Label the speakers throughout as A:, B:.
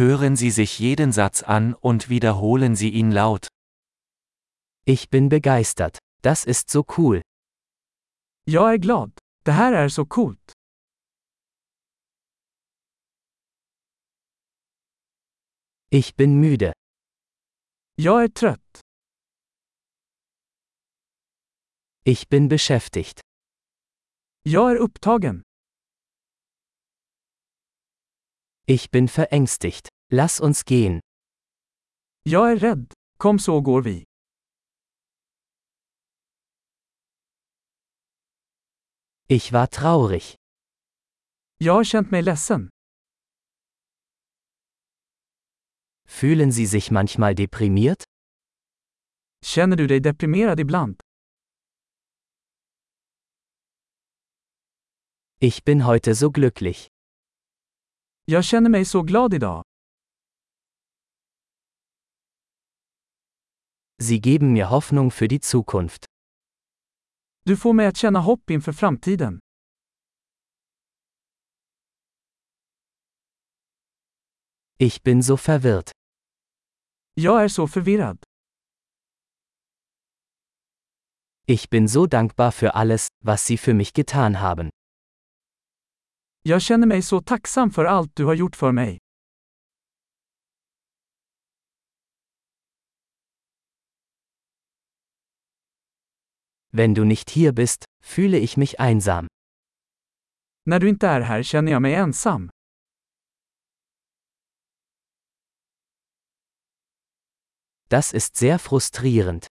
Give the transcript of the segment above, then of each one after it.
A: Hören Sie sich jeden Satz an und wiederholen Sie ihn laut.
B: Ich bin begeistert. Das ist so cool.
C: Jag är glad. Det här är så coolt.
B: Ich bin müde.
C: Jag är trött.
B: Ich bin beschäftigt.
C: Jag är upptagen.
B: Ich bin verängstigt. Lass uns gehen.
C: Jag är rädd. Kom så går vi.
B: Ich war traurig.
C: Jag har känt mig ledsen.
B: Fühlen Sie sich manchmal deprimiert?
C: Känner du dig deprimerad ibland?
B: Ich bin heute so glücklich.
C: Jag känner mig så glad idag.
B: Sie geben mir Hoffnung für die Zukunft.
C: Du får mig att känna hopp inför framtiden.
B: Ich bin so verwirrt.
C: Jag är så förvirrad.
B: Ich bin so dankbar für alles, was Sie für mich getan haben.
C: Jag känner mig så tacksam för allt du har gjort för mig.
B: Wenn du nicht hier bist, fühle ich mich einsam.
C: När du inte är här känner jag mig ensam.
B: Das ist sehr frustrierend.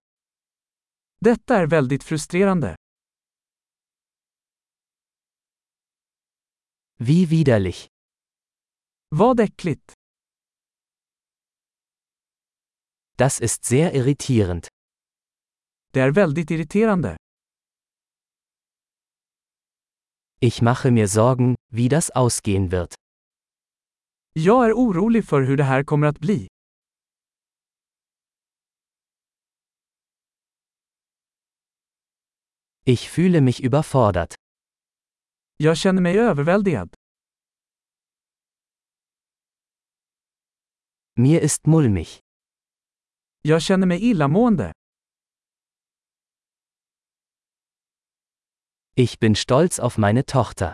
C: Detta är väldigt frustrerande.
B: Wie widerlich.
C: Vad äckligt.
B: Das ist sehr irritierend.
C: Det är väldigt irriterande.
B: Ich mache mir Sorgen, wie das ausgehen wird.
C: Jag är orolig för hur det här kommer att bli.
B: Ich fühle mich überfordert.
C: Jag känner mig överväldigad.
B: Mir ist mulmig.
C: Jag känner mig illamående.
B: Ich bin stolz auf meine Tochter.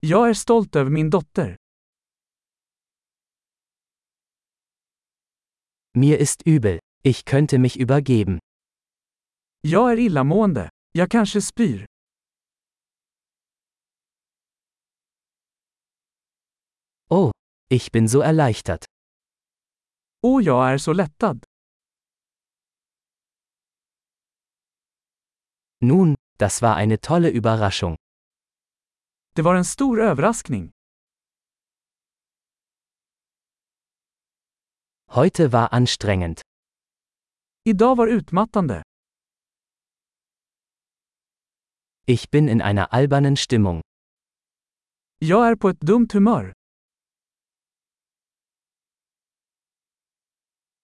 C: Jag är stolt över min dotter.
B: Mir ist übel. Ich könnte mich übergeben.
C: Jag är illamående. Jag kanske spyr.
B: Ich bin so erleichtert.
C: Och jag är så lättad.
B: Nun, das war eine tolle Überraschung.
C: Det var en stor överraskning.
B: Heute war anstrengend.
C: Idag var utmattande.
B: Ich bin in einer albernen Stimmung.
C: Jag är på ett dumt humör.